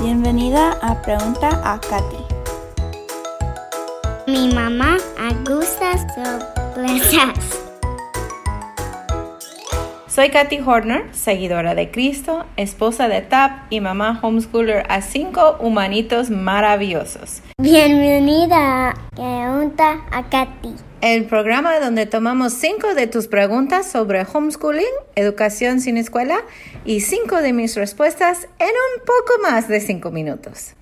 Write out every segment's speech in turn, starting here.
Bienvenida a Pregunta a Katy. Mi mamá gusta sorpresas. Soy Katy Horner, seguidora de Cristo, esposa de TAP y mamá homeschooler a cinco humanitos maravillosos. Bienvenida a Pregunta a Katy. El programa donde tomamos cinco de tus preguntas sobre homeschooling, educación sin escuela y cinco de mis respuestas en un poco más de cinco minutos.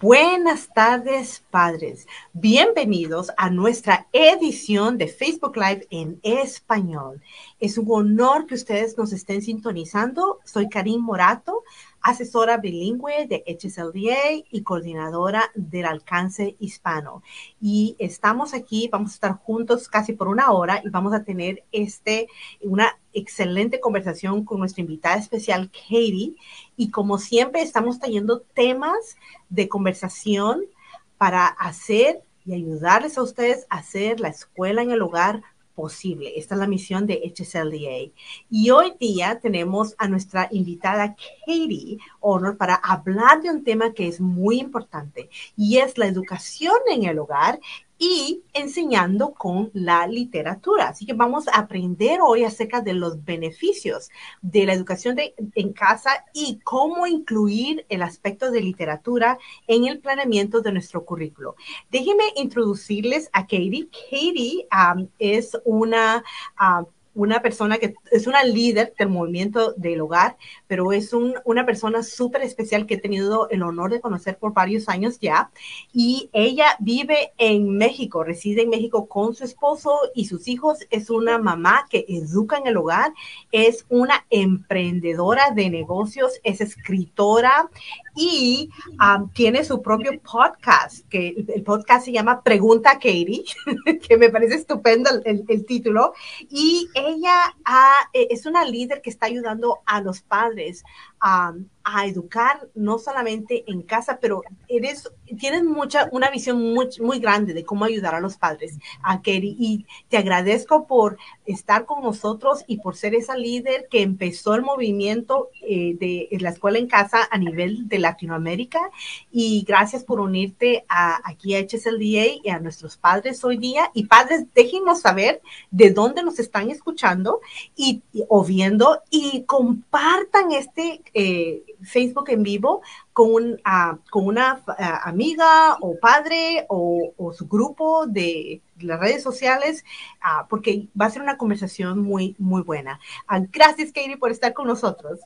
Buenas tardes, padres. Bienvenidos a nuestra edición de Facebook Live en español. Es un honor que ustedes nos estén sintonizando. Soy Karim Morato, asesora bilingüe de HSLDA y coordinadora del alcance hispano. Y estamos aquí, vamos a estar juntos casi por una hora y vamos a tener este, una excelente conversación con nuestra invitada especial, Katie. Y como siempre, estamos trayendo temas de conversación para hacer y ayudarles a ustedes a hacer la escuela en el hogar posible. Esta es la misión de HSLDA. Y hoy día tenemos a nuestra invitada Katie Honor para hablar de un tema que es muy importante y es la educación en el hogar y enseñando con la literatura. Así que vamos a aprender hoy acerca de los beneficios de la educación en casa y cómo incluir el aspecto de literatura en el planeamiento de nuestro currículo. Déjenme introducirles a Katie. Katie um, es una... Um, una persona que es una líder del movimiento del hogar, pero es una persona súper especial que he tenido el honor de conocer por varios años ya. Y ella vive en México, reside en México con su esposo y sus hijos. Es una mamá que educa en el hogar, es una emprendedora de negocios, es escritora y um, tiene su propio podcast, que el podcast se llama Pregunta Katie, que me parece estupendo el, título. Y ella eh, es una líder que está ayudando a los padres a a educar no solamente en casa, pero eres, tienes mucha, una visión muy, muy grande de cómo ayudar a los padres, a Kerry, y te agradezco por estar con nosotros y por ser esa líder que empezó el movimiento eh, de la escuela en casa a nivel de Latinoamérica, y gracias por unirte a, aquí a HSLDA y a nuestros padres hoy día, y padres, déjenos saber de dónde nos están escuchando y, o viendo, y compartan este eh, Facebook en vivo con, ah, con una ah, amiga o padre o, su grupo de las redes sociales, ah, porque va a ser una conversación muy, muy buena. gracias, Katie, por estar con nosotros.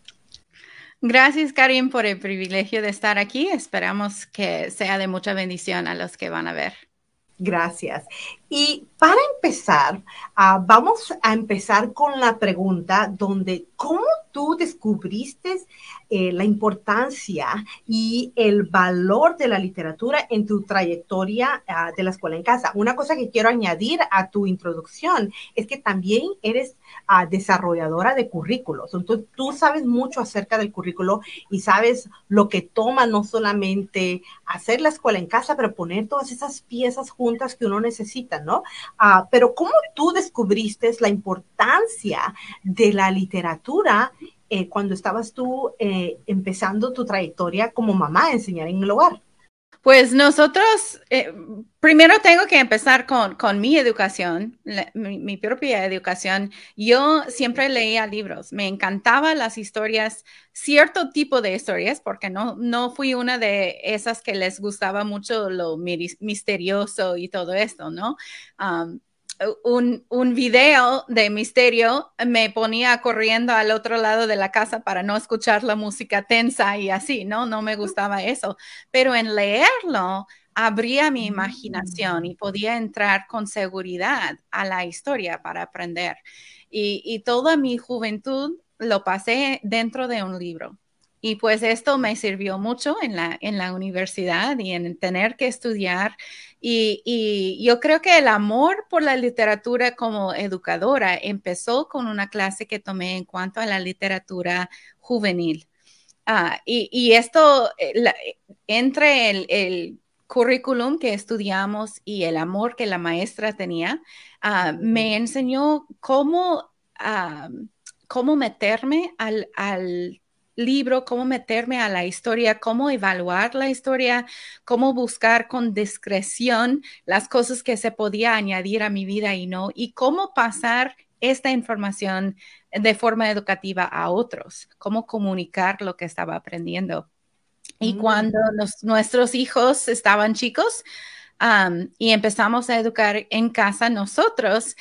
Gracias, Karim, por el privilegio de estar aquí. Esperamos que sea de mucha bendición a los que van a ver. Gracias. Y para empezar, vamos a empezar con la pregunta donde, ¿cómo tú descubriste eh, la importancia y el valor de la literatura en tu trayectoria ah, de la escuela en casa. Una cosa que quiero añadir a tu introducción es que también eres ah, desarrolladora de currículos. Entonces, tú sabes mucho acerca del currículo y sabes lo que toma no solamente hacer la escuela en casa, pero poner todas esas piezas juntas que uno necesita, Ah, pero ¿cómo tú descubriste la importancia de la literatura eh, cuando estabas tú eh, empezando tu trayectoria como mamá a enseñar en el hogar? Pues nosotros, eh, primero tengo que empezar con, con mi educación, mi, propia educación. Yo siempre leía libros, me encantaban las historias, cierto tipo de historias, porque no, no fui una de esas que les gustaba mucho lo misterioso y todo esto, ¿no? Un, un, video de misterio, me ponía corriendo al otro lado de la casa para no escuchar la música tensa y así, ¿no? No me gustaba eso. Pero en leerlo, abría mi imaginación y podía entrar con seguridad a la historia para aprender. Y, y toda mi juventud lo pasé dentro de un libro. Y pues esto me sirvió mucho en la, en la universidad y en tener que estudiar. Y, yo creo que el amor por la literatura como educadora empezó con una clase que tomé en cuanto a la literatura juvenil. Ah, y, esto, eh, entre el, currículum que estudiamos y el amor que la maestra tenía, ah, me enseñó cómo, ah, cómo meterme al libro, cómo meterme a la historia, cómo evaluar la historia, cómo buscar con discreción las cosas que se podía añadir a mi vida y no, y cómo pasar esta información de forma educativa a otros, cómo comunicar lo que estaba aprendiendo. Y mm. cuando nuestros hijos estaban chicos y empezamos a educar en casa nosotros,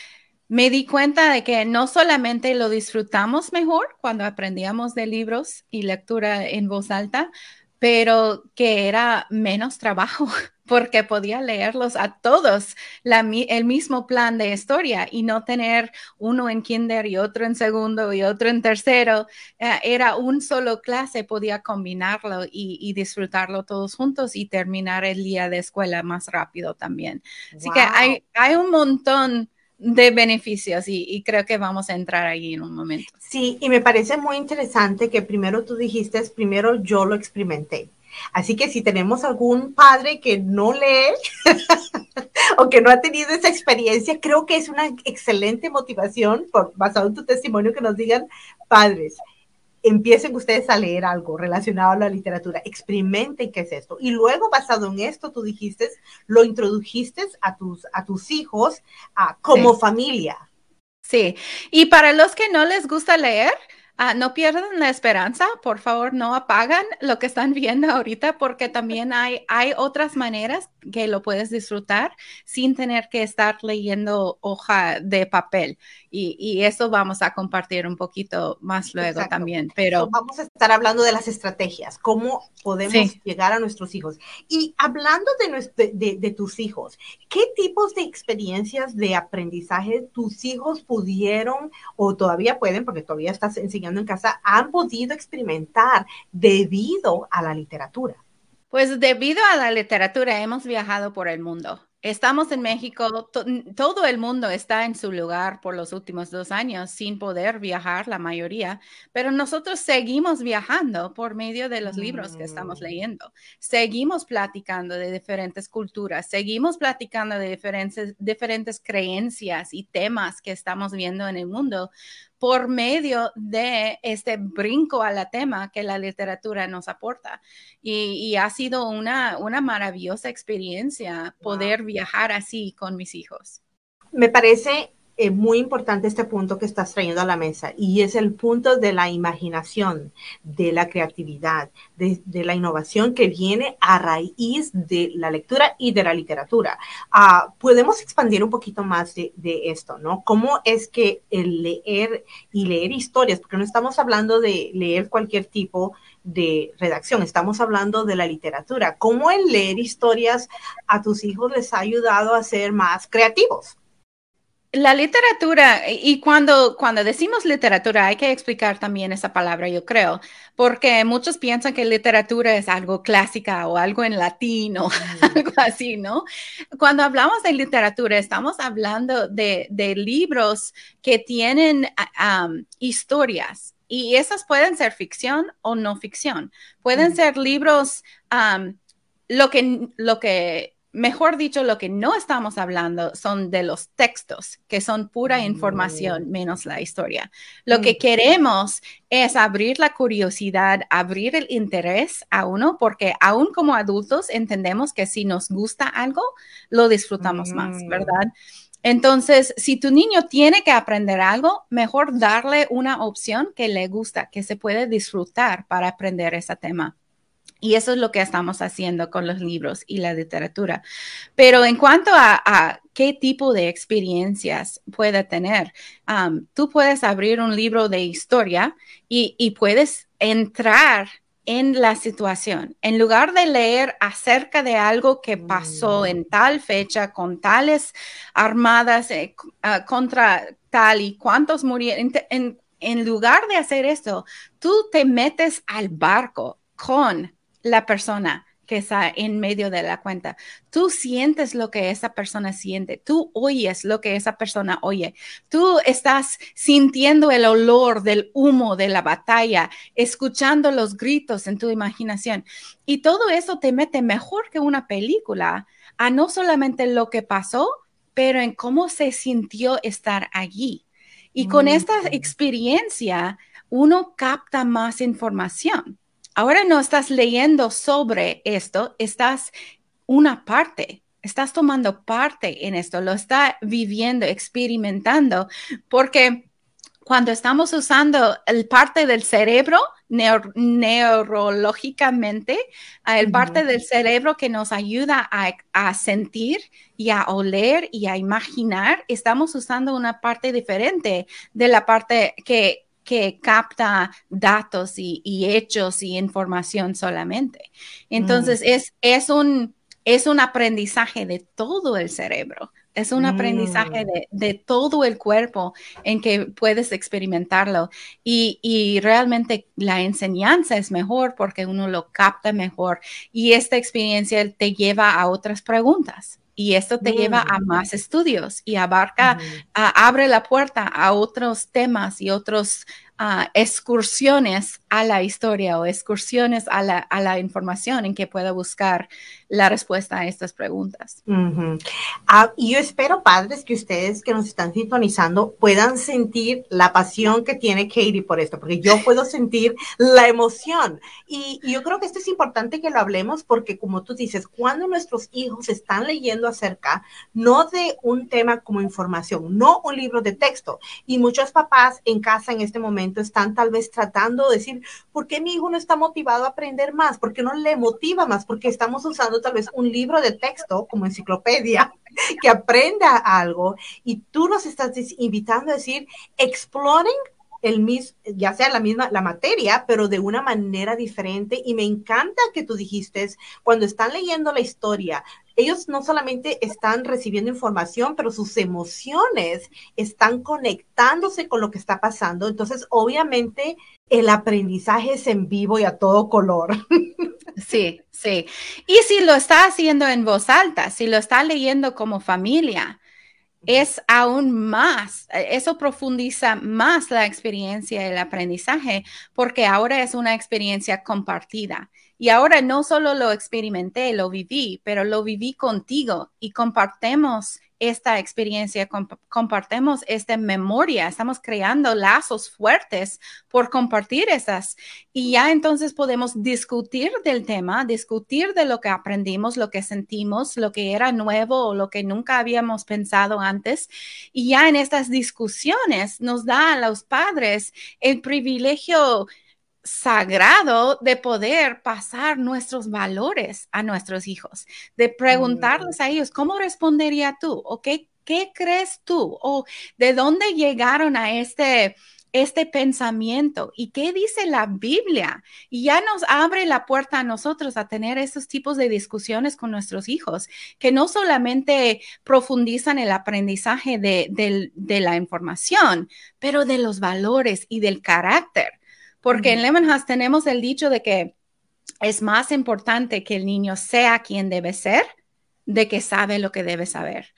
me di cuenta de que no solamente lo disfrutamos mejor cuando aprendíamos de libros y lectura en voz alta, pero que era menos trabajo porque podía leerlos a todos el mismo plan de historia y no tener uno en kinder y otro en segundo y otro en tercero. Eh, era un solo clase, podía combinarlo y, disfrutarlo todos juntos y terminar el día de escuela más rápido también. Así que hay, hay un montón de beneficios y, creo que vamos a entrar ahí en un momento. Sí, y me parece muy interesante que primero tú dijiste, primero yo lo experimenté. Así que si tenemos algún padre que no lee o que no ha tenido esa experiencia, creo que es una excelente motivación, por, basado en tu testimonio, que nos digan, padres, empiecen ustedes a leer algo relacionado a la literatura, experimenten qué es esto. Y luego, basado en esto, tú dijiste, lo introdujiste a tus, a tus hijos como familia. Sí, y para los que no les gusta leer, Ah, no pierdan la esperanza, por favor, no apagan lo que están viendo ahorita porque también hay, hay otras maneras que lo puedes disfrutar sin tener que estar leyendo hoja de papel. Y, eso vamos a compartir un poquito más luego también. Pero vamos a estar hablando de las estrategias, cómo podemos llegar a nuestros hijos. Y hablando de, de, de tus hijos, ¿qué tipos de experiencias de aprendizaje tus hijos pudieron o todavía pueden, porque todavía estás enseñando en casa, han podido experimentar debido a la literatura? Pues debido a la literatura hemos viajado por el mundo. Estamos en México, todo el mundo está en su lugar por los últimos dos años sin poder viajar, la mayoría, pero nosotros seguimos viajando por medio de los libros que estamos mm. leyendo. Seguimos platicando de diferentes culturas, seguimos platicando de diferentes, diferentes creencias y temas que estamos viendo en el mundo por medio de este brinco a la tema que la literatura nos aporta. Y, ha sido una, una maravillosa experiencia poder viajar así con mis hijos. Me parece eh, muy importante este punto que estás trayendo a la mesa y es el punto de la imaginación, de la creatividad, de, la innovación que viene a raíz de la lectura y de la literatura. Ah, podemos expandir un poquito más de, de, esto, ¿no? ¿Cómo es que el leer y leer historias, porque no estamos hablando de leer cualquier tipo de redacción, estamos hablando de la literatura, ¿cómo el leer historias a tus hijos les ha ayudado a ser más creativos? La literatura, y cuando, cuando decimos literatura, hay que explicar también esa palabra, yo creo, porque muchos piensan que literatura es algo clásica o algo en latín o algo así, ¿no? Cuando hablamos de literatura, estamos hablando de, libros que tienen historias y esas pueden ser ficción o no ficción. Pueden ser libros, lo que, lo que mejor dicho, lo que no estamos hablando son de los textos, que son pura información mm. menos la historia. Lo que mm. queremos es abrir la curiosidad, abrir el interés a uno, porque aún como adultos entendemos que si nos gusta algo, lo disfrutamos más, mm. ¿verdad? Entonces, si tu niño tiene que aprender algo, mejor darle una opción que le gusta, que se puede disfrutar para aprender ese tema. Y eso es lo que estamos haciendo con los libros y la literatura. Pero en cuanto a, qué tipo de experiencias puede tener, um, tú puedes abrir un libro de historia y, puedes entrar en la situación. En lugar de leer acerca de algo que pasó mm. en tal fecha con tales armadas eh, ah, contra tal y cuántos murieron, en lugar de hacer esto, tú te metes al barco con la persona que está en medio de la cuenta. Tú sientes lo que esa persona siente, tú oyes lo que esa persona oye, tú estás sintiendo el olor del humo de la batalla, escuchando los gritos en tu imaginación. Y todo eso te mete mejor que una película a no solamente lo que pasó, pero en cómo se sintió estar allí. Y con esta experiencia uno capta más información. Ahora no estás leyendo sobre esto, estás una parte, estás tomando parte en esto, lo está viviendo, experimentando, porque cuando estamos usando el parte del cerebro neurológicamente, el parte del cerebro que nos ayuda a, sentir y a oler y a imaginar, estamos usando una parte diferente de la parte que, que capta datos y, hechos y información solamente. Entonces, mm. es, es, un, es un aprendizaje de todo el cerebro. Es un aprendizaje mm. de, todo el cuerpo en que puedes experimentarlo y, realmente la enseñanza es mejor porque uno lo capta mejor y esta experiencia te lleva a otras preguntas y esto te lleva a mm. más estudios y abarca, abre la puerta a otros temas y otros excursiones a la historia o excursiones a la, a la, información en que pueda buscar la respuesta a estas preguntas. Ah, y yo espero, padres, que ustedes que nos están sintonizando puedan sentir la pasión que tiene Katie por esto, porque yo puedo sentir la emoción. Y, y yo creo que esto es importante que lo hablemos porque, como tú dices, cuando nuestros hijos están leyendo acerca, no de un tema como información, no un libro de texto, y muchos papás en casa en este momento están tal vez tratando de decir, ¿por qué mi hijo no está motivado a aprender más? ¿Por qué no le motiva más? Porque estamos usando tal vez un libro de texto como enciclopedia que aprenda algo y tú nos estás invitando a decir, exploring el mismo, ya sea la misma, la materia, pero de una manera diferente. Y me encanta que tú dijiste, cuando están leyendo la historia, ellos no solamente están recibiendo información, pero sus emociones están conectándose con lo que está pasando. Entonces, obviamente, el aprendizaje es en vivo y a todo color. Sí, sí. Y si lo está haciendo en voz alta, si lo está leyendo como familia, es aún más, eso profundiza más la experiencia y el aprendizaje porque ahora es una experiencia compartida. Y ahora no solo lo experimenté, lo viví, pero lo viví contigo y compartemos esta experiencia, compartimos esta memoria, estamos creando lazos fuertes por compartir esas. Y ya entonces podemos discutir del tema, discutir de lo que aprendimos, lo que sentimos, lo que era nuevo o lo que nunca habíamos pensado antes. Y ya en estas discusiones nos da a los padres el privilegio sagrado de poder pasar nuestros valores a nuestros hijos, de preguntarles a ellos, ¿cómo respondería tú? ¿O qué, qué crees tú? ¿O de dónde llegaron a este, este pensamiento? ¿Y qué dice la Biblia? Y ya nos abre la puerta a nosotros a tener estos tipos de discusiones con nuestros hijos, que no solamente profundizan el aprendizaje de, de la información, pero de los valores y del carácter porque en Lemon House tenemos el dicho de que es más importante que el niño sea quien debe ser de que sabe lo que debe saber.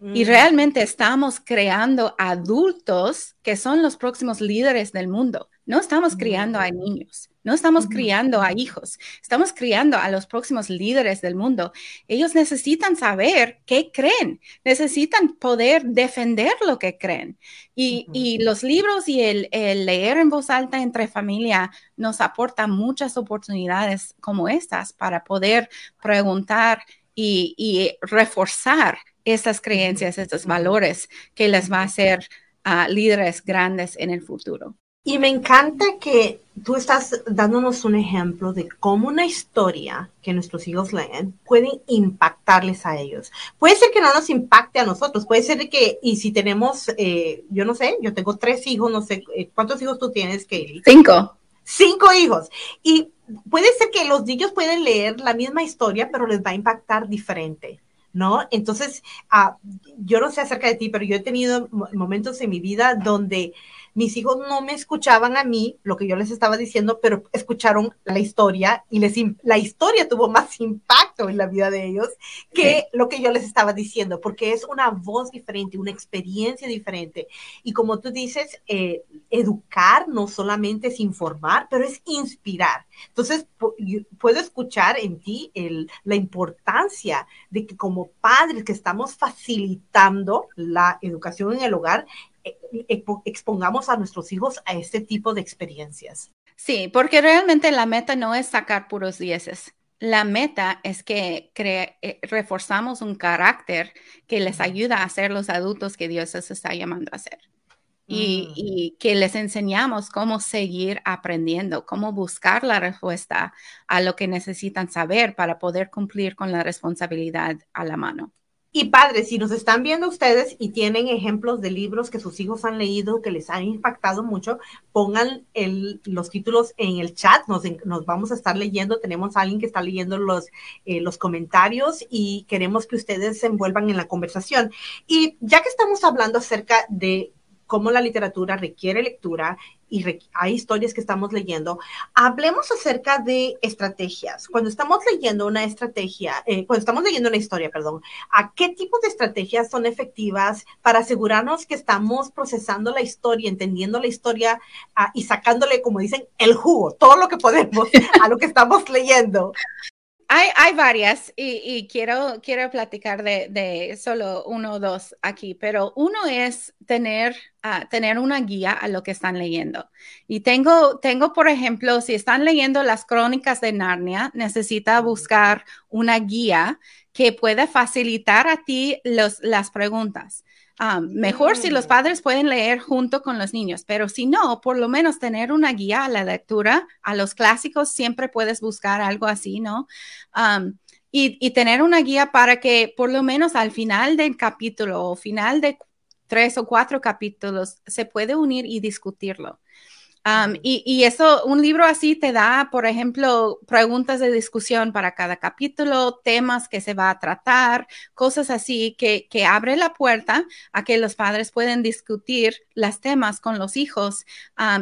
Y mm. realmente estamos creando adultos que son los próximos líderes del mundo. No estamos criando a niños, no estamos criando a hijos, estamos criando a los próximos líderes del mundo. Ellos necesitan saber qué creen, necesitan poder defender lo que creen. Y, los libros y el, leer en voz alta entre familia nos aporta muchas oportunidades como estas para poder preguntar y reforzar estas creencias, estos valores que les va a hacer a líderes grandes en el futuro. Y me encanta que tú estás dándonos un ejemplo de cómo una historia que nuestros hijos leen puede impactarles a ellos. Puede ser que no nos impacte a nosotros, puede ser que, y si tenemos, eh, yo no sé, yo tengo tres hijos, no sé, eh, ¿cuántos hijos tú tienes, Katie? Cinco. Cinco hijos. Y puede ser que los niños pueden leer la misma historia, pero les va a impactar diferente. ¿no? Entonces, ah, yo no sé acerca de ti, pero yo he tenido momentos en mi vida donde mis hijos no me escuchaban a mí, lo que yo les estaba diciendo, pero escucharon la historia y les, la historia tuvo más impacto en la vida de ellos que lo que yo les estaba diciendo, porque es una voz diferente, una experiencia diferente. Y como tú dices, eh, educar no solamente es informar, pero es inspirar. Entonces, puedo escuchar en ti el, la importancia de que como padres que estamos facilitando la educación en el hogar, expongamos a nuestros hijos a este tipo de experiencias. Sí, porque realmente la meta no es sacar puros dieces. La meta es que eh, reforzamos un carácter que les ayuda a ser los adultos que Dios les está llamando a ser. Y, mm. y, que les enseñamos cómo seguir aprendiendo, cómo buscar la respuesta a lo que necesitan saber para poder cumplir con la responsabilidad a la mano. Y padres, si nos están viendo ustedes y tienen ejemplos de libros que sus hijos han leído que les han impactado mucho, pongan los títulos en el chat, nos, vamos a estar leyendo, tenemos a alguien que está leyendo eh, los comentarios y queremos que ustedes se envuelvan en la conversación. Y ya que estamos hablando acerca de cómo la literatura requiere lectura y hay historias que estamos leyendo, hablemos acerca de estrategias. Cuando estamos leyendo una estrategia, eh, cuando estamos leyendo una historia, perdón, ¿a qué tipo de estrategias son efectivas para asegurarnos que estamos procesando la historia, entendiendo la historia ah, y sacándole, como dicen, el jugo, todo lo que podemos a lo que estamos leyendo? Hay, hay varias y, quiero, quiero platicar de, solo uno o dos aquí, pero uno es tener, ah, tener una guía a lo que están leyendo. Y tengo, tengo, por ejemplo, si están leyendo las crónicas de Narnia, necesita buscar una guía que pueda facilitar a ti los, las preguntas. Ah, mejor si los mm. padres pueden leer junto con los niños, pero si no, por lo menos tener una guía a la lectura, a los clásicos, siempre puedes buscar algo así, ¿no? y, y, tener una guía para que por lo menos al final del capítulo o final de tres o cuatro capítulos se puede unir y discutirlo y, eso, un libro así te da, por ejemplo, preguntas de discusión para cada capítulo, temas que se va a tratar, cosas así que, que abre la puerta a que los padres pueden discutir los temas con los hijos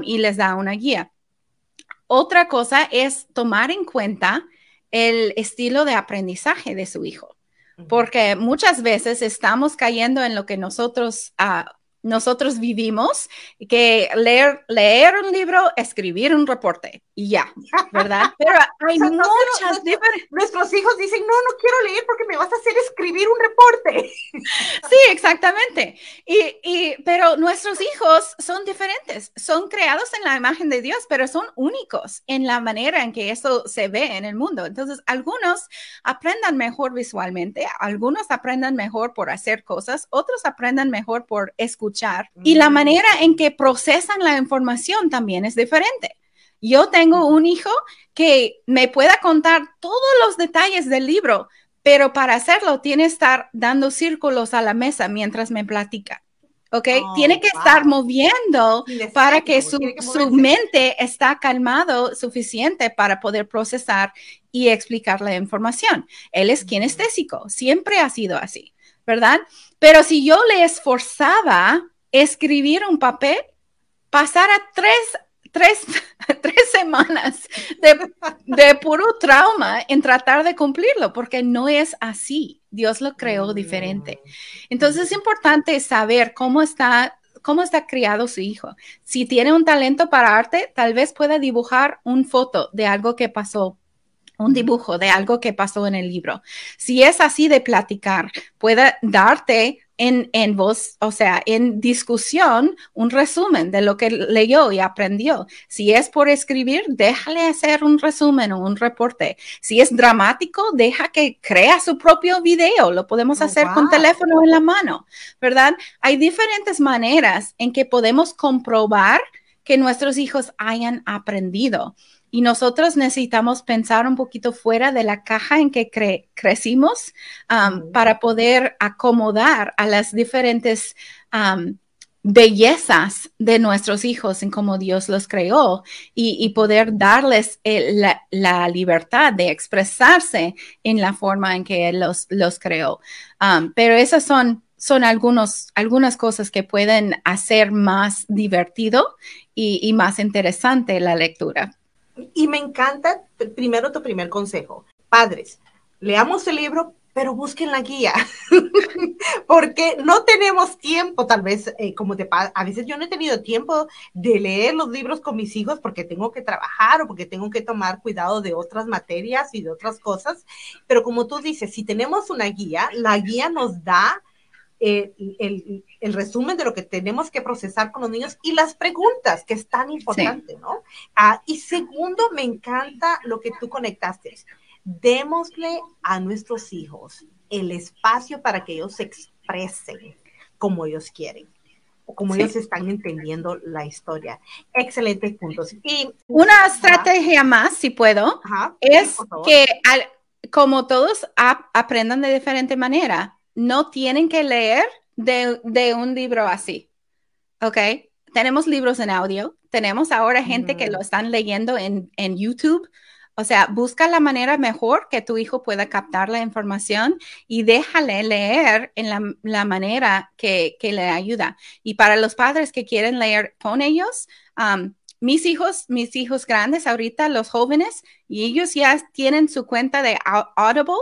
y les da una guía. Otra cosa es tomar en cuenta el estilo de aprendizaje de su hijo, porque muchas veces estamos cayendo en lo que nosotros uh, nosotros vivimos, que leer, leer un libro, escribir un reporte y ya, ¿verdad? Pero hay muchas diferentes. Nuestros hijos dicen, no, no quiero leer porque me vas a hacer escribir un reporte. Sí, exactamente. Y, y, pero nuestros hijos son diferentes, son creados en la imagen de Dios, pero son únicos en la manera en que eso se ve en el mundo. Entonces, algunos aprendan mejor visualmente, algunos aprendan mejor por hacer cosas, otros aprendan mejor por escuchar y la mm. manera en que procesan la información también es diferente. Yo tengo un hijo que me pueda contar todos los detalles del libro, pero para hacerlo tiene que estar dando círculos a la mesa mientras me platica. ¿ok? Oh, tiene que estar moviendo para que su, su, mente está calmado suficiente para poder procesar y explicar la información. Él es kinestésico, siempre ha sido así. ¿Verdad? Pero si yo le esforzaba escribir un papel, pasara tres, tres, tres semanas de, de, puro trauma en tratar de cumplirlo, porque no es así. Dios lo creó diferente. Entonces es importante saber cómo está cómo está criado su hijo. Si tiene un talento para arte, tal vez pueda dibujar un foto de algo que pasó un dibujo de algo que pasó en el libro. Si es así de platicar, puede darte en, en voz, o sea, en discusión, un resumen de lo que leyó y aprendió. Si es por escribir, déjale hacer un resumen o un reporte. Si es dramático, deja que crea su propio video. Lo podemos oh, hacer con teléfono en la mano, ¿verdad? Hay diferentes maneras en que podemos comprobar que nuestros hijos hayan aprendido. Y nosotros necesitamos pensar un poquito fuera de la caja en que crecimos um, para poder acomodar a las diferentes um, bellezas de nuestros hijos en cómo Dios los creó y, poder darles la, libertad de expresarse en la forma en que Él los, los creó. Um, pero esas son son algunos, algunas cosas que pueden hacer más divertido y, y, más interesante la lectura. Y me encanta, primero tu primer consejo. Padres, leamos el libro, pero busquen la guía, porque no tenemos tiempo, tal vez, eh, como te a veces yo no he tenido tiempo de leer los libros con mis hijos porque tengo que trabajar o porque tengo que tomar cuidado de otras materias y de otras cosas, pero como tú dices, si tenemos una guía, la guía nos da el, resumen de lo que tenemos que procesar con los niños y las preguntas, que es tan importante, ¿no? Ah, y segundo, me encanta lo que tú conectaste. Démosle a nuestros hijos el espacio para que ellos se expresen como ellos quieren o como ellos están entendiendo la historia. Excelentes puntos. Y una estrategia más, si puedo, es que como todos aprendan de diferente manera, no tienen que leer de, un libro así. ¿Ok? Tenemos libros en audio, tenemos ahora gente que lo están leyendo en, en YouTube o sea, busca la manera mejor que tu hijo pueda captar la información y déjale leer en la, manera que, le ayuda. Y para los padres que quieren leer con ellos, mis hijos, mis hijos grandes ahorita, los jóvenes, y ellos ya tienen su cuenta de Audible.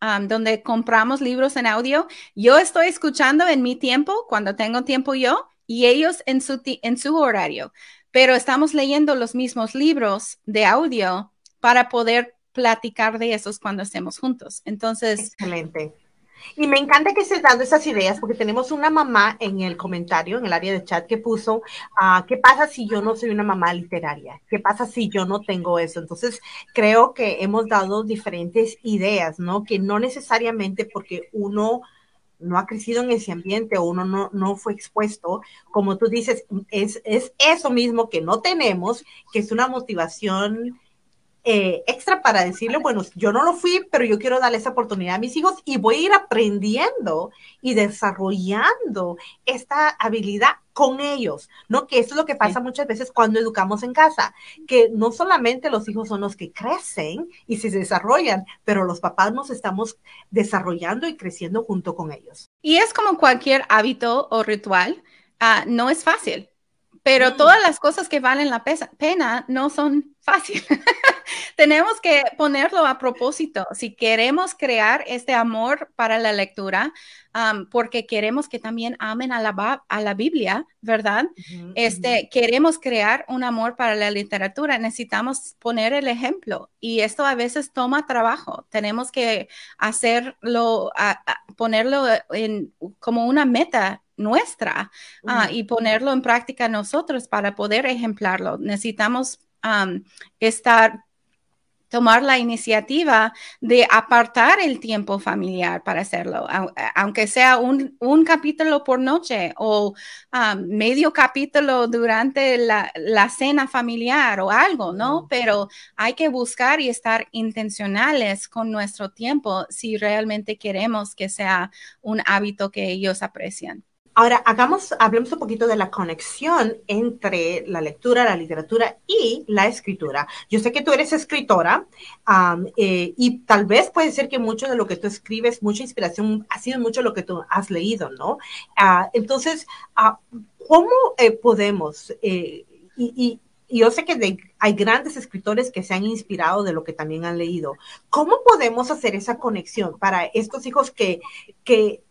Donde compramos libros en audio. Yo estoy escuchando en mi tiempo, cuando tengo tiempo yo, y ellos en su, en su horario. Pero estamos leyendo los mismos libros de audio para poder platicar de esos cuando estemos juntos. Entonces. Excelente. Y me encanta que estés dando esas ideas porque tenemos una mamá en el comentario, en el área de chat, que puso, ah, ¿qué pasa si yo no soy una mamá literaria? ¿Qué pasa si yo no tengo eso? Entonces, creo que hemos dado diferentes ideas, ¿no? Que no necesariamente porque uno no ha crecido en ese ambiente o uno no, no fue expuesto, como tú dices, es, es eso mismo que no tenemos, que es una motivación eh, extra para decirle, bueno, yo no lo fui, pero yo quiero darle esa oportunidad a mis hijos y voy a ir aprendiendo y desarrollando esta habilidad con ellos, ¿no? Que eso es lo que pasa muchas veces cuando educamos en casa, que no solamente los hijos son los que crecen y se desarrollan, pero los papás nos estamos desarrollando y creciendo junto con ellos. Y es como cualquier hábito o ritual, ah, no es fácil pero mm. todas las cosas que valen la pena no son fáciles. Tenemos que ponerlo a propósito. Si queremos crear este amor para la lectura, porque queremos que también amen a la, a la Biblia, ¿verdad? este, Queremos crear un amor para la literatura, necesitamos poner el ejemplo y esto a veces toma trabajo. Tenemos que hacerlo, ponerlo en, como una meta nuestra ah, y ponerlo en práctica nosotros para poder ejemplarlo. Necesitamos estar tomar la iniciativa de apartar el tiempo familiar para hacerlo, aunque sea un, capítulo por noche o medio capítulo durante la, la, cena familiar o algo, ¿no? Pero hay que buscar y estar intencionales con nuestro tiempo si realmente queremos que sea un hábito que ellos aprecian. Ahora, hagamos, hablemos un poquito de la conexión entre la lectura, la literatura y la escritura. Yo sé que tú eres escritora eh, y tal vez puede ser que mucho de lo que tú escribes, mucha inspiración, ha sido mucho lo que tú has leído, ¿no? Ah, entonces, ah, ¿cómo eh, podemos, eh, y, yo sé que hay grandes escritores que se han inspirado de lo que también han leído. ¿Cómo podemos hacer esa conexión para estos hijos que, que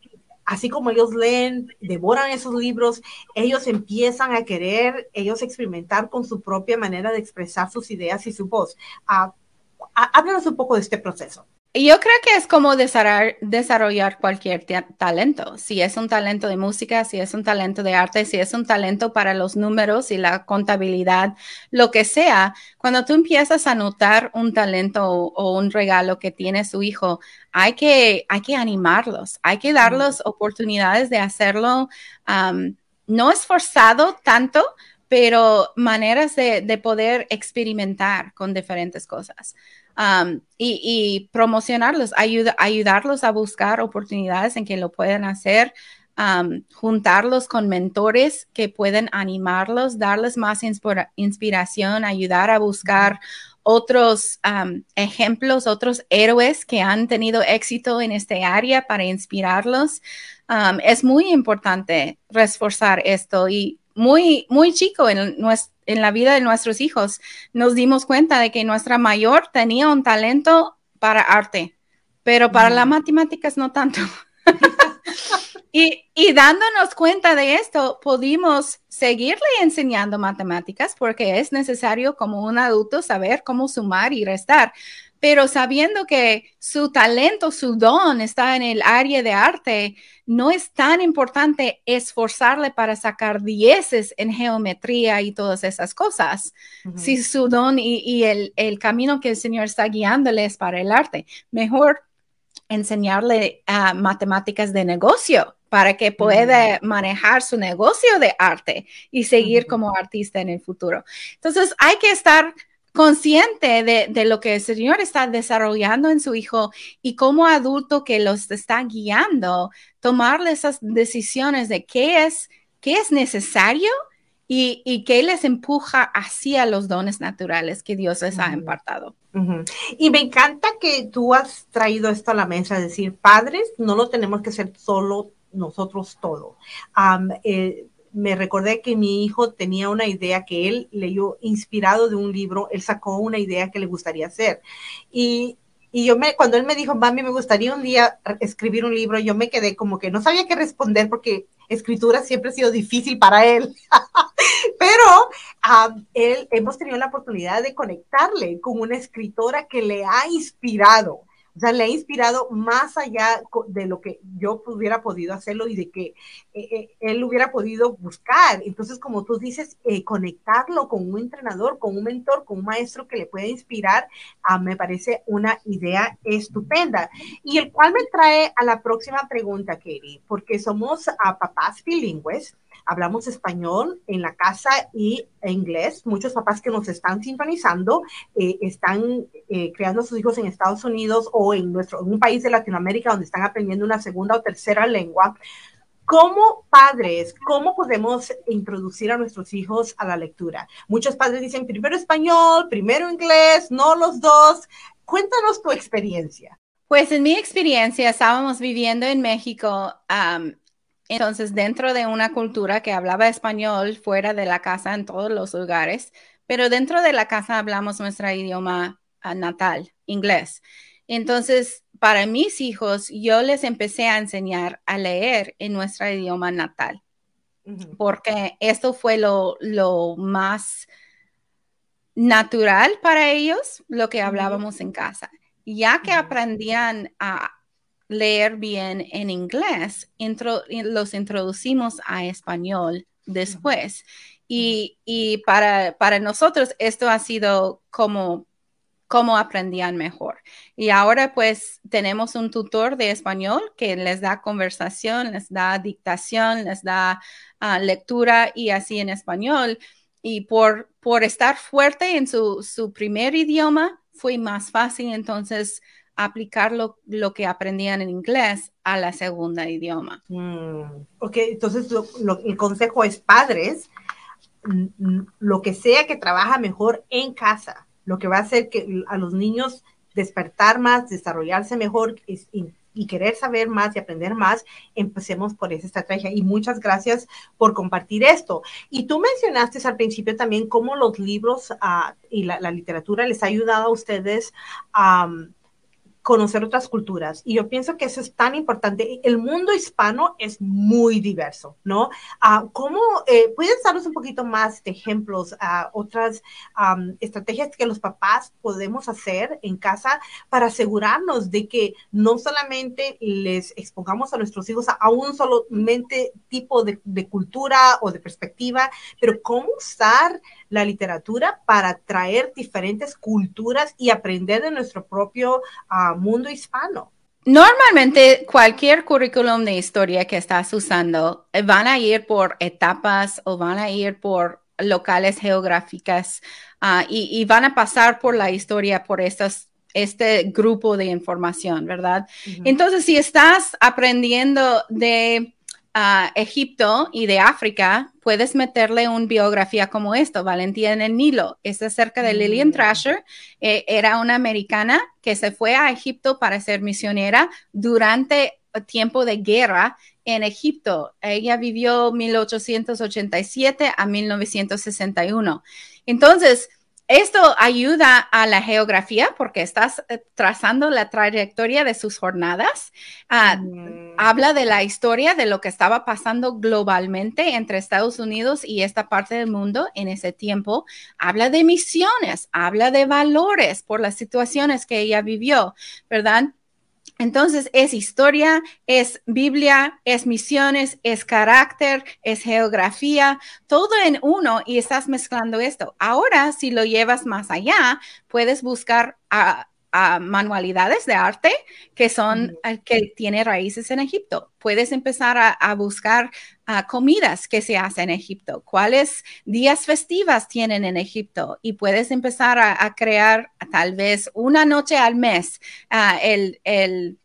así como ellos leen, devoran esos libros, ellos empiezan a querer, ellos experimentar con su propia manera de expresar sus ideas y su voz. Uh, háblanos un poco de este proceso. Yo creo que es como desarrollar cualquier talento. Si es un talento de música, si es un talento de arte, si es un talento para los números y la contabilidad, lo que sea, cuando tú empiezas a notar un talento o, un regalo que tiene su hijo, hay que, hay que animarlos, hay que darles oportunidades de hacerlo. no esforzado tanto, pero maneras de, de poder experimentar con diferentes cosas y, promocionarlos, ayudarlos a buscar oportunidades en que lo puedan hacer, juntarlos con mentores que pueden animarlos, darles más inspiración, ayudar a buscar otros ejemplos, otros héroes que han tenido éxito en este área para inspirarlos. es muy importante reforzar esto y muy, muy chico en, en la vida de nuestros hijos, nos dimos cuenta de que nuestra mayor tenía un talento para arte, pero para las matemáticas no tanto. y, y, dándonos cuenta de esto, pudimos seguirle enseñando matemáticas porque es necesario como un adulto saber cómo sumar y restar, pero sabiendo que su talento, su don está en el área de arte, no es tan importante esforzarle para sacar dieces en geometría y todas esas cosas. Si su don y, el, el, camino que el Señor está guiándole es para el arte, mejor enseñarle a matemáticas de negocio para que pueda manejar su negocio de arte y seguir como artista en el futuro. Entonces, hay que estar consciente de, lo que el Señor está desarrollando en su hijo y como adulto que los está guiando, tomarle esas decisiones de qué es, qué es necesario y, y qué les empuja hacia los dones naturales que Dios les ha impartado. Y me encanta que tú has traído esto a la mesa, es decir, padres, no lo tenemos que ser solo nosotros todo. Eh, me recordé que mi hijo tenía una idea que él leyó inspirado de un libro, él sacó una idea que le gustaría hacer. Y, y yo me, cuando él me dijo, mami, me gustaría un día escribir un libro, yo me quedé como que no sabía qué responder porque escritura siempre ha sido difícil para él. Pero él, hemos tenido la oportunidad de conectarle con una escritora que le ha inspirado o sea, le ha inspirado más allá de lo que yo hubiera podido hacerlo y de que eh, eh, él hubiera podido buscar. Entonces, como tú dices, eh, conectarlo con un entrenador, con un mentor, con un maestro que le pueda inspirar, ah, me parece una idea estupenda. Y el cual me trae a la próxima pregunta, Katie, porque somos a ah, papás bilingües hablamos español en la casa y inglés. Muchos papás que nos están sintonizando eh, están eh, creando a sus hijos en Estados Unidos o en, nuestro, en un país de Latinoamérica donde están aprendiendo una segunda o tercera lengua. ¿Cómo padres, cómo podemos introducir a nuestros hijos a la lectura? Muchos padres dicen primero español, primero inglés, no los dos. Cuéntanos tu experiencia. Pues en mi experiencia, estábamos viviendo en México entonces, dentro de una cultura que hablaba español fuera de la casa en todos los lugares, pero dentro de la casa hablamos nuestro idioma ah, natal, inglés. Entonces, para mis hijos, yo les empecé a enseñar a leer en nuestro idioma natal, porque esto fue lo, más natural para ellos, lo que hablábamos en casa. Ya que aprendían a leer bien en inglés, los introducimos a español después. Y, para, para, nosotros esto ha sido como, como aprendían mejor. Y ahora pues tenemos un tutor de español que les da conversación, les da dictación, les da ah, lectura y así en español. Y por, por estar fuerte en su, su primer idioma, fue más fácil entonces aplicar lo, que aprendían en inglés a la segunda idioma. Mm, ok, entonces el consejo es padres, lo que sea que trabaja mejor en casa, lo que va a hacer que a los niños despertar más, desarrollarse mejor y, querer saber más y aprender más, empecemos por esa estrategia. Y muchas gracias por compartir esto. Y tú mencionaste al principio también cómo los libros ah, y la, literatura les ha ayudado a ustedes a conocer otras culturas. Y yo pienso que eso es tan importante. El mundo hispano es muy diverso, ¿no? Uh, ¿Cómo eh, puedes darnos un poquito más de ejemplos, a otras estrategias que los papás podemos hacer en casa para asegurarnos de que no solamente les expongamos a nuestros hijos a, un solamente tipo de, de cultura o de perspectiva, pero cómo usar la literatura para traer diferentes culturas y aprender de nuestro propio ah, mundo hispano. Normalmente cualquier currículum de historia que estás usando eh, van a ir por etapas o van a ir por locales geográficas ah, y, van a pasar por la historia por estas este grupo de información, ¿verdad? Entonces, si estás aprendiendo de Egipto y de África, puedes meterle una biografía como esto, Valentía en el Nilo. Es acerca de Lillian mm. Thrasher. Eh, era una americana que se fue a Egipto para ser misionera durante tiempo de guerra en Egipto. Ella vivió 1887 a 1961. Entonces, esto ayuda a la geografía porque estás eh, trazando la trayectoria de sus jornadas. Ah, Mm. Habla de la historia de lo que estaba pasando globalmente entre Estados Unidos y esta parte del mundo en ese tiempo. Habla de misiones, habla de valores por las situaciones que ella vivió, ¿verdad? Entonces es historia, es Biblia, es misiones, es carácter, es geografía, todo en uno y estás mezclando esto. Ahora, si lo llevas más allá, puedes buscar a, manualidades de arte que son uh, que tiene raíces en Egipto. Puedes empezar a, a buscar uh, comidas que se hacen en Egipto, cuáles días festivas tienen en Egipto y puedes empezar a, a crear tal vez una noche al mes uh, el, el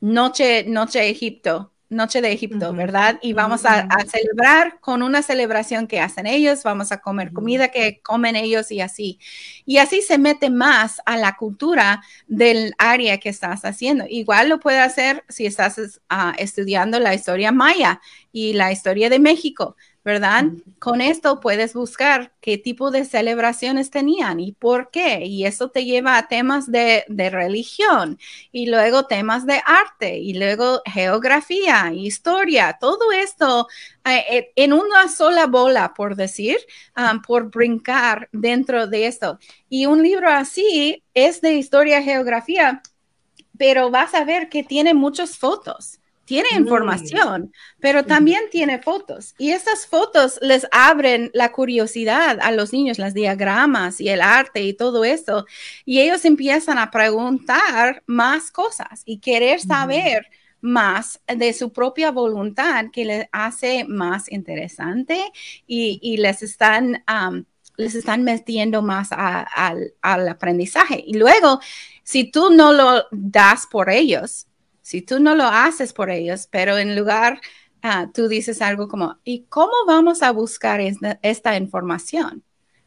noche noche Egipto Noche de Egipto, uh -huh. ¿verdad? Y vamos a, a, celebrar con una celebración que hacen ellos, vamos a comer comida que comen ellos y así. Y así se mete más a la cultura del área que estás haciendo. Igual lo puede hacer si estás uh, estudiando la historia maya y la historia de México. ¿Verdad? Con esto puedes buscar qué tipo de celebraciones tenían y por qué. Y eso te lleva a temas de, de religión y luego temas de arte y luego geografía, historia, todo esto eh, en una sola bola, por decir, um, por brincar dentro de esto. Y un libro así es de historia, geografía, pero vas a ver que tiene muchas fotos tiene información, mm. pero también tiene fotos. Y estas fotos les abren la curiosidad a los niños, las diagramas y el arte y todo eso. Y ellos empiezan a preguntar más cosas y querer saber mm. más de su propia voluntad que les hace más interesante y, y les están... Um, les están metiendo más a, a, al aprendizaje. Y luego, si tú no lo das por ellos, si tú no lo haces por ellos, pero en lugar uh, tú dices algo como, ¿y cómo vamos a buscar esta, esta, información?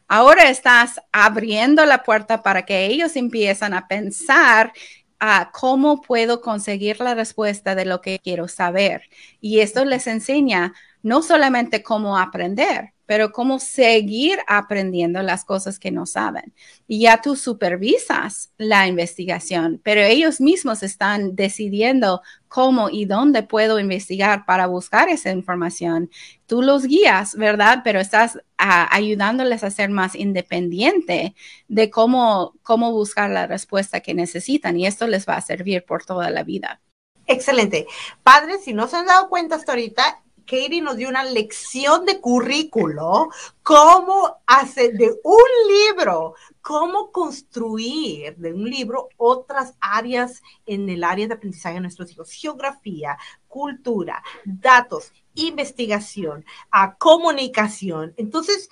Ahora estás abriendo la puerta para que ellos empiezan a pensar uh, cómo puedo conseguir la respuesta de lo que quiero saber. Y esto les enseña no solamente cómo aprender, pero cómo seguir aprendiendo las cosas que no saben. Y ya tú supervisas la investigación, pero ellos mismos están decidiendo cómo y dónde puedo investigar para buscar esa información. Tú los guías, ¿verdad? Pero estás a, ayudándoles a ser más independiente de cómo, cómo buscar la respuesta que necesitan y esto les va a servir por toda la vida. Excelente. Padres, si no se han dado cuenta hasta ahorita, Katie nos dio una lección de currículo, cómo hacer de un libro, cómo construir de un libro otras áreas en el área de aprendizaje de nuestros hijos, geografía, cultura, datos, investigación, a comunicación. Entonces,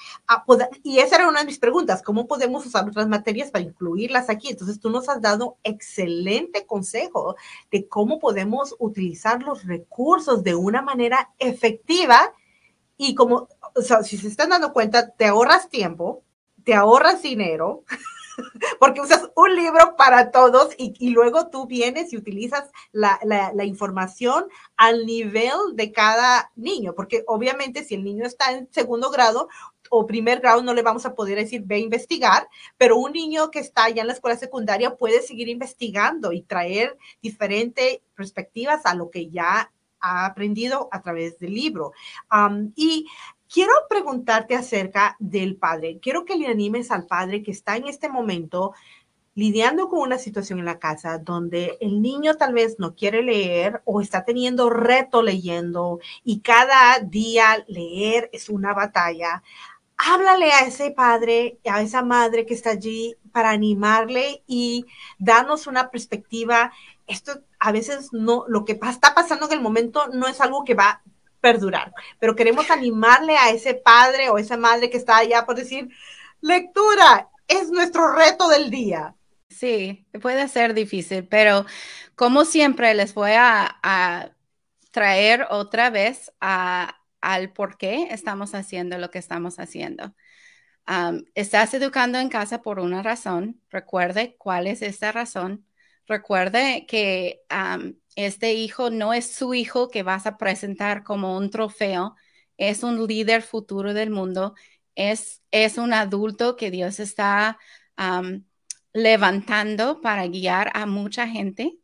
y esa era una de mis preguntas, ¿cómo podemos usar otras materias para incluirlas aquí? Entonces, tú nos has dado excelente consejo de cómo podemos utilizar los recursos de una manera efectiva y como, o sea, si se están dando cuenta, te ahorras tiempo, te ahorras dinero, porque usas un libro para todos y, luego tú vienes y utilizas la, información al nivel de cada niño, porque obviamente si el niño está en segundo grado o primer grado no le vamos a poder decir ve a investigar, pero un niño que está ya en la escuela secundaria puede seguir investigando y traer diferentes perspectivas a lo que ya ha aprendido a través del libro. Y quiero preguntarte acerca del padre. Quiero que le animes al padre que está en este momento lidiando con una situación en la casa donde el niño tal vez no quiere leer o está teniendo reto leyendo y cada día leer es una batalla. Háblale a ese padre, a esa madre que está allí para animarle y darnos una perspectiva. Esto a veces no, lo que está pasando en el momento no es algo que va perdurar, pero queremos animarle a ese padre o esa madre que está allá por decir, lectura es nuestro reto del día. Sí, puede ser difícil, pero como siempre les voy a, traer otra vez a, al por qué estamos haciendo lo que estamos haciendo. Estás educando en casa por una razón. Recuerde cuál es esta razón. Recuerde que este hijo no es su hijo que vas a presentar como un trofeo, es un líder futuro del mundo Es, es un adulto que Dios está levantando para guiar a mucha gente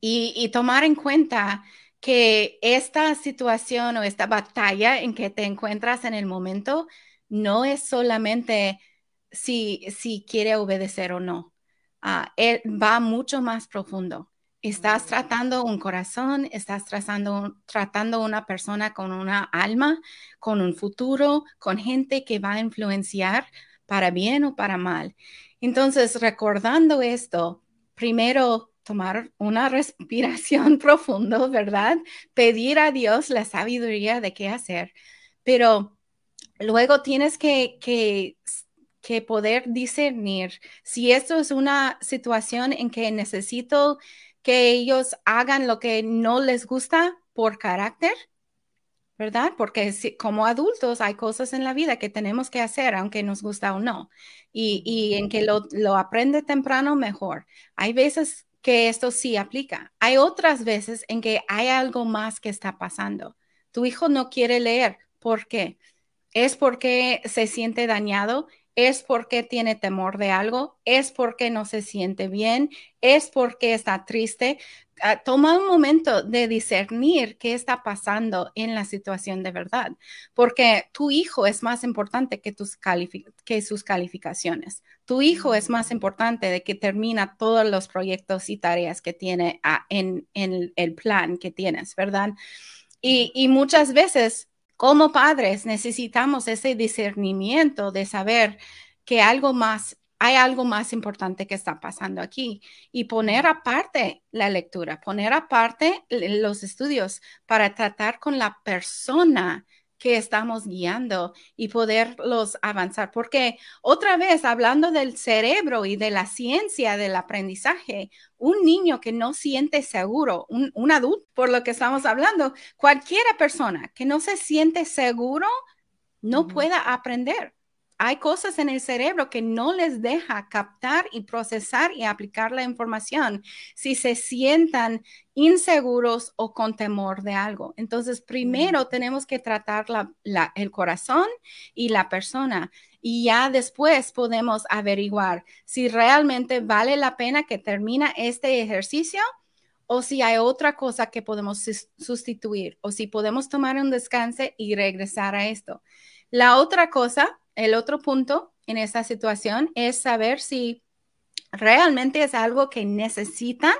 y, tomar en cuenta que esta situación o esta batalla en que te encuentras en el momento no es solamente si, si quiere obedecer o no. Ah, va mucho más profundo. Estás tratando un corazón, estás tratando, tratando una persona con una alma, con un futuro, con gente que va a influenciar para bien o para mal. Entonces, recordando esto, primero tomar una respiración profundo, ¿verdad? Pedir a Dios la sabiduría de qué hacer, pero luego tienes que, que, que poder discernir si esto es una situación en que necesito que ellos hagan lo que no les gusta por carácter, ¿verdad? Porque como adultos hay cosas en la vida que tenemos que hacer, aunque nos gusta o no. Y, y en que lo, lo aprende temprano, mejor. Hay veces que esto sí aplica. Hay otras veces en que hay algo más que está pasando. Tu hijo no quiere leer. ¿Por qué? ¿Es porque se siente dañado? ¿Es porque tiene temor de algo? ¿Es porque no se siente bien? ¿Es porque está triste? Ah, toma un momento de discernir qué está pasando en la situación de verdad, porque tu hijo es más importante que, tus que sus calificaciones. Tu hijo es más importante de que termina todos los proyectos y tareas que tiene ah, en, el plan que tienes, ¿verdad? Y, y muchas veces como padres necesitamos ese discernimiento de saber que algo más hay algo más importante que está pasando aquí y poner aparte la lectura, poner aparte los estudios para tratar con la persona que estamos guiando y poderlos avanzar. Porque otra vez, hablando del cerebro y de la ciencia del aprendizaje, un niño que no siente seguro, un, adulto, por lo que estamos hablando, cualquiera persona que no se siente seguro, no pueda aprender hay cosas en el cerebro que no les deja captar y procesar y aplicar la información si se sientan inseguros o con temor de algo. Entonces, primero tenemos que tratar el corazón y la persona y ya después podemos averiguar si realmente vale la pena que termina este ejercicio o si hay otra cosa que podemos sustituir o si podemos tomar un descanso y regresar a esto. La otra cosa el otro punto en esta situación es saber si realmente es algo que necesitan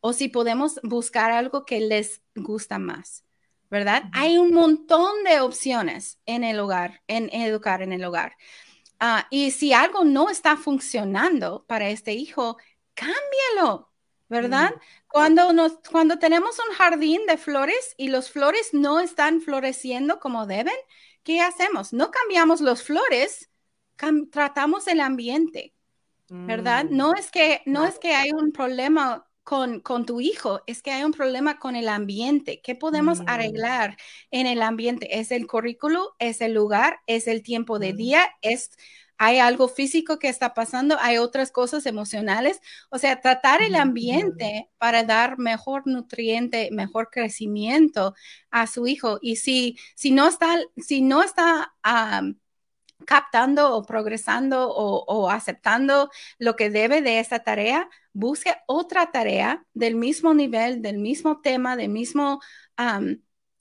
o si podemos buscar algo que les gusta más, ¿verdad? Hay un montón de opciones en el hogar, en educar en el hogar. Ah, y si algo no está funcionando para este hijo, cámbialo, ¿verdad? Cuando, nos, cuando tenemos un jardín de flores y los flores no están floreciendo como deben, ¿qué hacemos? No cambiamos los flores, tratamos el ambiente, ¿verdad? Mm. No es que, no es que hay un problema con, con, tu hijo, es que hay un problema con el ambiente. ¿Qué podemos mm. arreglar en el ambiente? ¿Es el currículo? ¿Es el lugar? ¿Es el tiempo de mm. día? ¿Es hay algo físico que está pasando, hay otras cosas emocionales, o sea, tratar el ambiente para dar mejor nutriente, mejor crecimiento a su hijo. Y si, si no está, si no está captando o progresando o, aceptando lo que debe de esa tarea, busque otra tarea del mismo nivel, del mismo tema, del mismo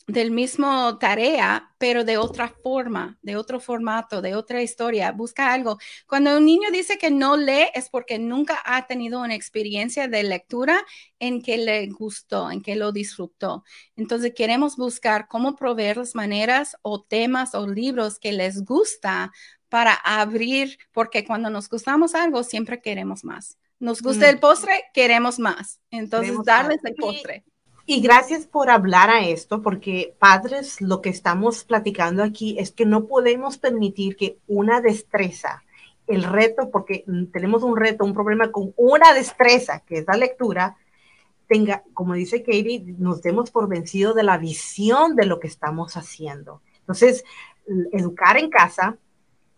del mismo tarea, pero de otra forma, de otro formato, de otra historia. Busca algo. Cuando un niño dice que no lee es porque nunca ha tenido una experiencia de lectura en que le gustó, en que lo disfrutó. Entonces queremos buscar cómo proveer las maneras o temas o libros que les gusta para abrir, porque cuando nos gustamos algo siempre queremos más. Nos gusta mm. el postre, queremos más. Entonces, darles el postre. Y gracias por hablar a esto, porque padres, lo que estamos platicando aquí es que no podemos permitir que una destreza, el reto, porque tenemos un reto, un problema con una destreza, que es la lectura, tenga, como dice Katie, nos demos por vencido de la visión de lo que estamos haciendo. Entonces, educar en casa,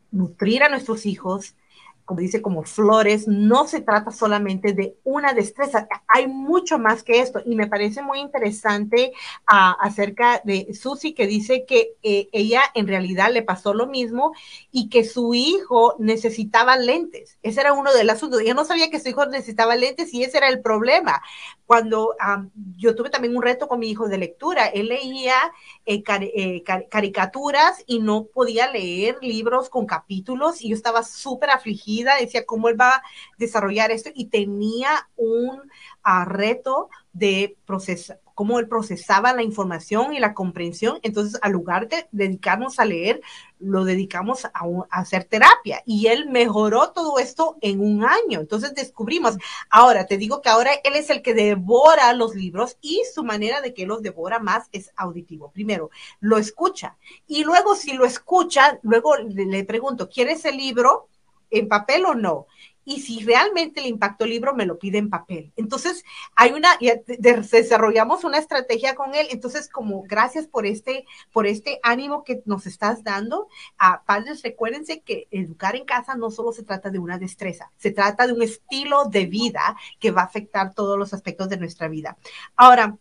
nutrir a nuestros hijos, como dice, como flores, no se trata solamente de una destreza, hay mucho más que esto. Y me parece muy interesante uh, acerca de Susi que dice que eh, ella en realidad le pasó lo mismo y que su hijo necesitaba lentes. Ese era uno de los asuntos. Ella no sabía que su hijo necesitaba lentes y ese era el problema. Cuando um, yo tuve también un reto con mi hijo de lectura, él leía eh, eh, car caricaturas y no podía leer libros con capítulos y yo estaba súper afligida decía cómo él va a desarrollar esto y tenía un uh, reto de procesar, cómo él procesaba la información y la comprensión. Entonces, al lugar de dedicarnos a leer, lo dedicamos a, hacer terapia y él mejoró todo esto en un año. Entonces descubrimos, ahora te digo que ahora él es el que devora los libros y su manera de que los devora más es auditivo. Primero, lo escucha y luego si lo escucha, luego le, le pregunto, ¿quieres el libro? En papel o no. Y si realmente le impactó el libro, me lo pide en papel. Entonces, hay una, desarrollamos una estrategia con él. Entonces, como gracias por este, por este ánimo que nos estás dando. A padres, recuérdense que educar en casa no solo se trata de una destreza, se trata de un estilo de vida que va a afectar todos los aspectos de nuestra vida. Ahora,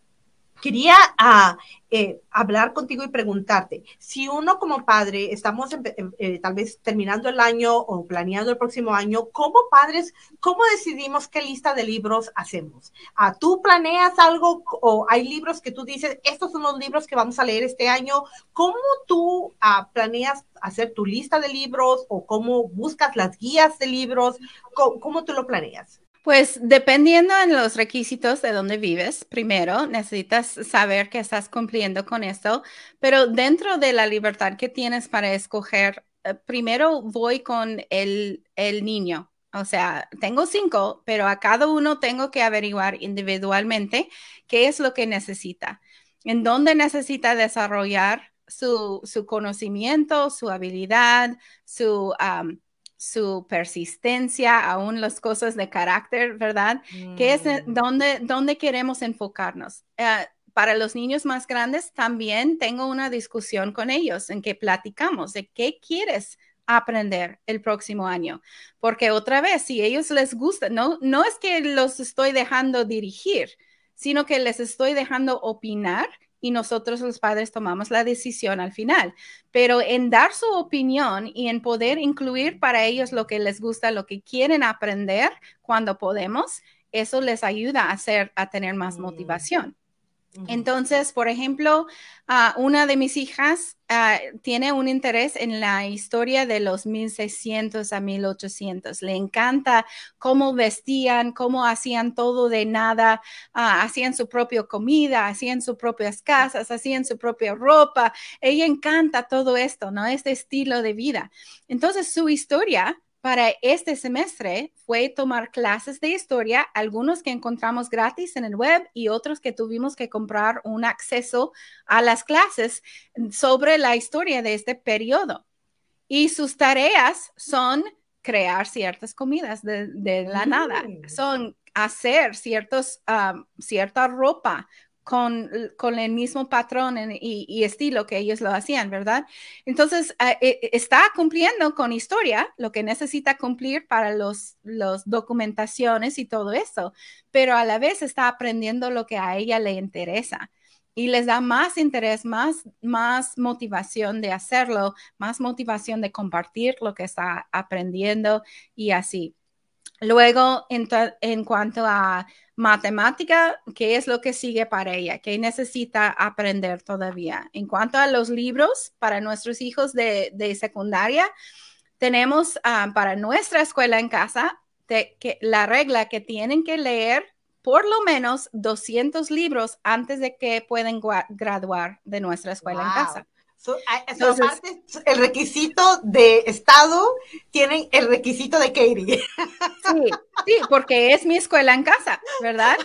quería uh, eh, hablar contigo y preguntarte, si uno como padre, estamos eh, tal vez terminando el año o planeando el próximo año, como padres, ¿cómo decidimos qué lista de libros hacemos? Uh, ¿Tú planeas algo o hay libros que tú dices, estos son los libros que vamos a leer este año? ¿Cómo tú uh, planeas hacer tu lista de libros o cómo buscas las guías de libros? ¿Cómo, cómo tú lo planeas? Pues dependiendo en los requisitos de donde vives, primero necesitas saber que estás cumpliendo con esto, pero dentro de la libertad que tienes para escoger, eh, primero voy con el, el niño. O sea, tengo cinco, pero a cada uno tengo que averiguar individualmente qué es lo que necesita, en dónde necesita desarrollar su, su conocimiento, su habilidad, su... Um, su persistencia, aún las cosas de carácter, ¿verdad? Mm. Que es donde, donde queremos enfocarnos. Uh, para los niños más grandes también tengo una discusión con ellos en que platicamos de qué quieres aprender el próximo año. Porque otra vez, si ellos les gusta, no, no es que los estoy dejando dirigir, sino que les estoy dejando opinar y nosotros los padres tomamos la decisión al final. Pero en dar su opinión y en poder incluir para ellos lo que les gusta, lo que quieren aprender cuando podemos, eso les ayuda a hacer, a tener más mm. motivación. Entonces, por ejemplo, uh, una de mis hijas uh, tiene un interés en la historia de los 1600 a 1800. Le encanta cómo vestían, cómo hacían todo de nada, uh, hacían su propia comida, hacían sus propias casas, hacían su propia ropa. Ella encanta todo esto, ¿no? Este estilo de vida. Entonces, su historia para este semestre fue tomar clases de historia, algunos que encontramos gratis en el web y otros que tuvimos que comprar un acceso a las clases sobre la historia de este periodo. Y sus tareas son crear ciertas comidas de, de la nada, mm. son hacer ciertos, um, cierta ropa, con, con, el mismo patrón y, estilo que ellos lo hacían, ¿verdad? Entonces, uh, está cumpliendo con historia lo que necesita cumplir para los, los documentaciones y todo eso, pero a la vez está aprendiendo lo que a ella le interesa y les da más interés, más, más motivación de hacerlo, más motivación de compartir lo que está aprendiendo y así. Luego, en, en cuanto a matemática, ¿qué es lo que sigue para ella? ¿Qué necesita aprender todavía? En cuanto a los libros para nuestros hijos de, de secundaria, tenemos uh, para nuestra escuela en casa de, que, la regla que tienen que leer por lo menos 200 libros antes de que puedan graduar de nuestra escuela wow. en casa. So, Entonces, aparte, el requisito de Estado tienen el requisito de Katie. Sí, sí, porque es mi escuela en casa, ¿verdad?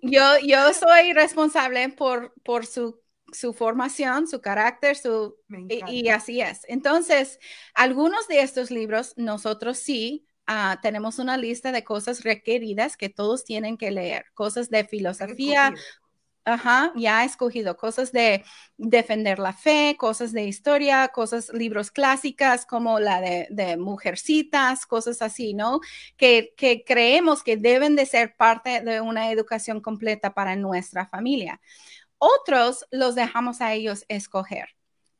Yo, yo soy responsable por, por su, su formación, su carácter, su, y, y, así es. Entonces, algunos de estos libros nosotros sí uh, tenemos una lista de cosas requeridas que todos tienen que leer, cosas de filosofía, Ajá, ya ha escogido cosas de defender la fe, cosas de historia, cosas, libros clásicas como la de, Mujercitas, cosas así, ¿no? Que, creemos que deben de ser parte de una educación completa para nuestra familia. Otros los dejamos a ellos escoger.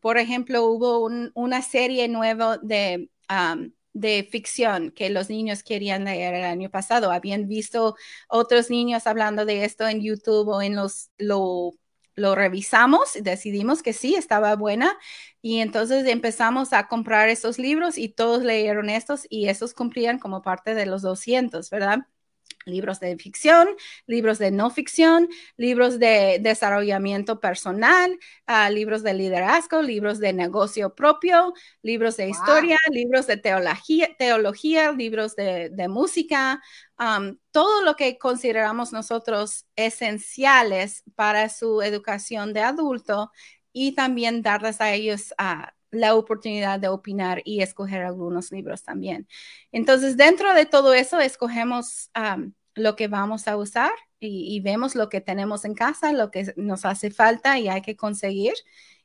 Por ejemplo, hubo una serie nueva de de ficción que los niños querían leer el año pasado. Habían visto otros niños hablando de esto en YouTube o en los, lo, revisamos, decidimos que sí, estaba buena y entonces empezamos a comprar esos libros y todos leyeron estos y esos cumplían como parte de los 200, ¿verdad? Libros de ficción, libros de no ficción, libros de desarrollamiento personal, ah, libros de liderazgo, libros de negocio propio, libros de historia, libros de teología, teología libros de, música, todo lo que consideramos nosotros esenciales para su educación de adulto y también darles a ellos a la oportunidad de opinar y escoger algunos libros también. Entonces, dentro de todo eso, escogemos lo que vamos a usar y, vemos lo que tenemos en casa, lo que nos hace falta y hay que conseguir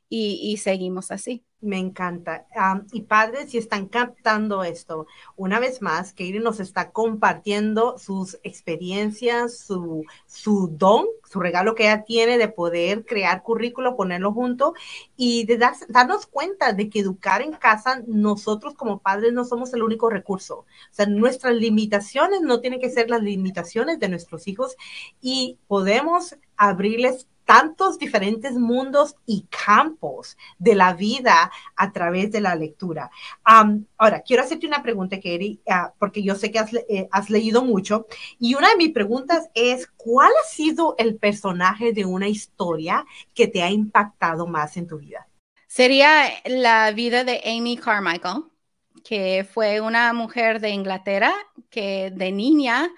y, seguimos así. Me encanta. y padres, si están captando esto, una vez más, Katie nos está compartiendo sus experiencias, su, su don, su regalo que ella tiene de poder crear currículo, ponerlo junto y de darnos cuenta de que educar en casa, nosotros como padres no somos el único recurso. O sea, nuestras limitaciones no tienen que ser las limitaciones de nuestros hijos y podemos abrirles tantos diferentes mundos y campos de la vida a través de la lectura. ahora, quiero hacerte una pregunta, Kerry, ah, porque yo sé que eh, has, leído mucho, y una de mis preguntas es, ¿cuál ha sido el personaje de una historia que te ha impactado más en tu vida? Sería la vida de Amy Carmichael, que fue una mujer de Inglaterra que de niña,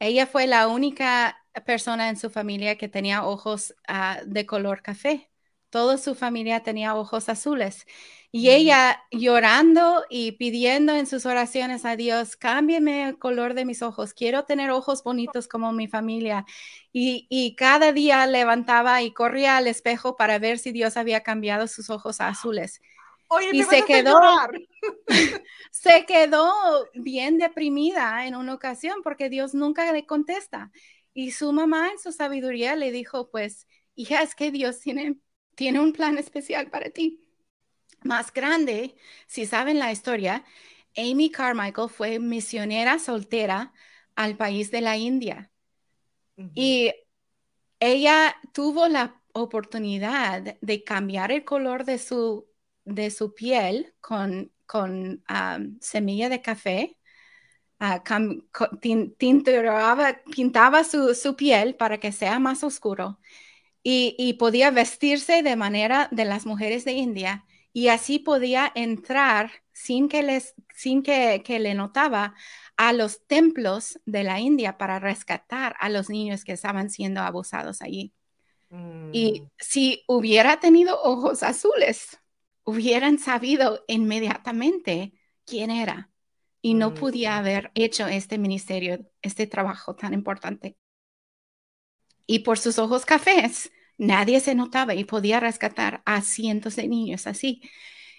ella fue la única persona en su familia que tenía ojos ah, de color café. Toda su familia tenía ojos azules. Y ella llorando y pidiendo en sus oraciones a Dios, cámbiame el color de mis ojos, quiero tener ojos bonitos como mi familia. Y, cada día levantaba y corría al espejo para ver si Dios había cambiado sus ojos azules. y se quedó, se quedó bien deprimida en una ocasión porque Dios nunca le contesta. Y su mamá en su sabiduría le dijo, pues, hija, es que Dios tiene, tiene un plan especial para ti. Más grande, si saben la historia, Amy Carmichael fue misionera soltera al país de la India. Y ella tuvo la oportunidad de cambiar el color de su, de su piel con, con semilla de café pintaba su, piel para que sea más oscuro y, podía vestirse de manera de las mujeres de India y así podía entrar sin que, les, sin que, le notaba a los templos de la India para rescatar a los niños que estaban siendo abusados allí. Y mm. si hubiera tenido ojos azules, hubieran sabido inmediatamente quién era y no podía haber hecho este ministerio, este trabajo tan importante. Y por sus ojos cafés, nadie se notaba y podía rescatar a cientos de niños así.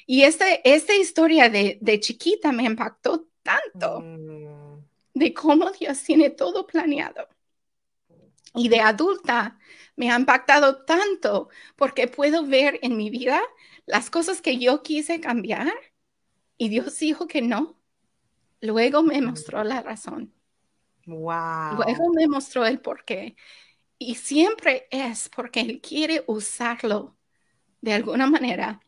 Y este, esta historia de, de chiquita me impactó tanto mm. de cómo Dios tiene todo planeado. Y de adulta me ha impactado tanto porque puedo ver en mi vida las cosas que yo quise cambiar y Dios dijo que no. Luego me mostró la razón. Wow. Luego me mostró el por qué. Y siempre es porque Él quiere usarlo de alguna manera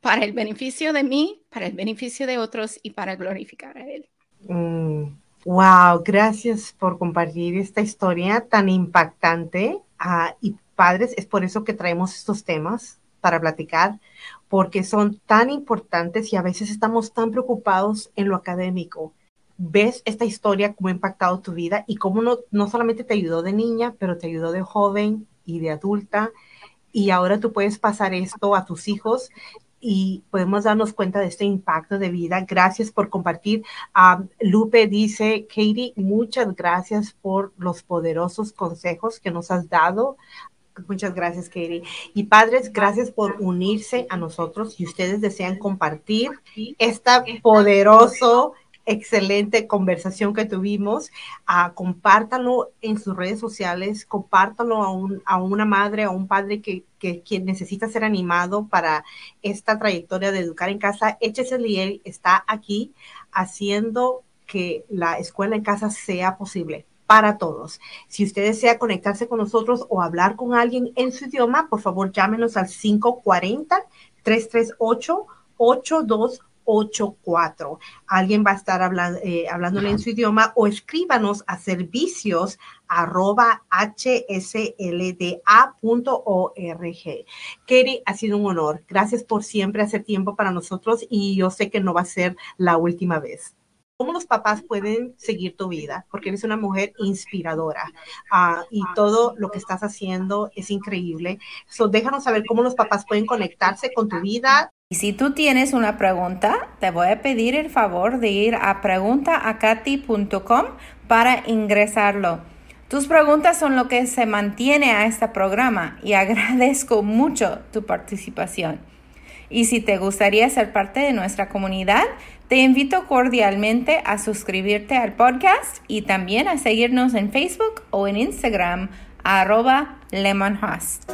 para el beneficio de mí, para el beneficio de otros y para glorificar a Él. Mm. Wow, gracias por compartir esta historia tan impactante. Ah, y padres, es por eso que traemos estos temas para platicar, porque son tan importantes y a veces estamos tan preocupados en lo académico ves esta historia, cómo ha impactado tu vida y cómo no, no solamente te ayudó de niña, pero te ayudó de joven y de adulta. Y ahora tú puedes pasar esto a tus hijos y podemos darnos cuenta de este impacto de vida. Gracias por compartir. Um, Lupe dice, Katie, muchas gracias por los poderosos consejos que nos has dado Muchas gracias, Katie. Y padres, gracias por unirse a nosotros. Si ustedes desean compartir esta poderoso excelente conversación que tuvimos. Uh, compártalo en sus redes sociales, compártalo a, un, a una madre, a un padre que, que, necesita ser animado para esta trayectoria de educar en casa. HSLA está aquí haciendo que la escuela en casa sea posible para todos. Si usted desea conectarse con nosotros o hablar con alguien en su idioma, por favor llámenos al 540 338 82 84. Alguien va a estar hablando, eh, hablándole en su idioma o escríbanos a servicios arroba hsldA.org. Katie, ha sido un honor. Gracias por siempre hacer tiempo para nosotros y yo sé que no va a ser la última vez. ¿Cómo los papás pueden seguir tu vida? Porque eres una mujer inspiradora uh, y todo lo que estás haciendo es increíble. So, déjanos saber cómo los papás pueden conectarse con tu vida, y si tú tienes una pregunta, te voy a pedir el favor de ir a preguntaacati.com para ingresarlo. Tus preguntas son lo que se mantiene a este programa y agradezco mucho tu participación. Y si te gustaría ser parte de nuestra comunidad, te invito cordialmente a suscribirte al podcast y también a seguirnos en Facebook o en Instagram arroba lemonhost.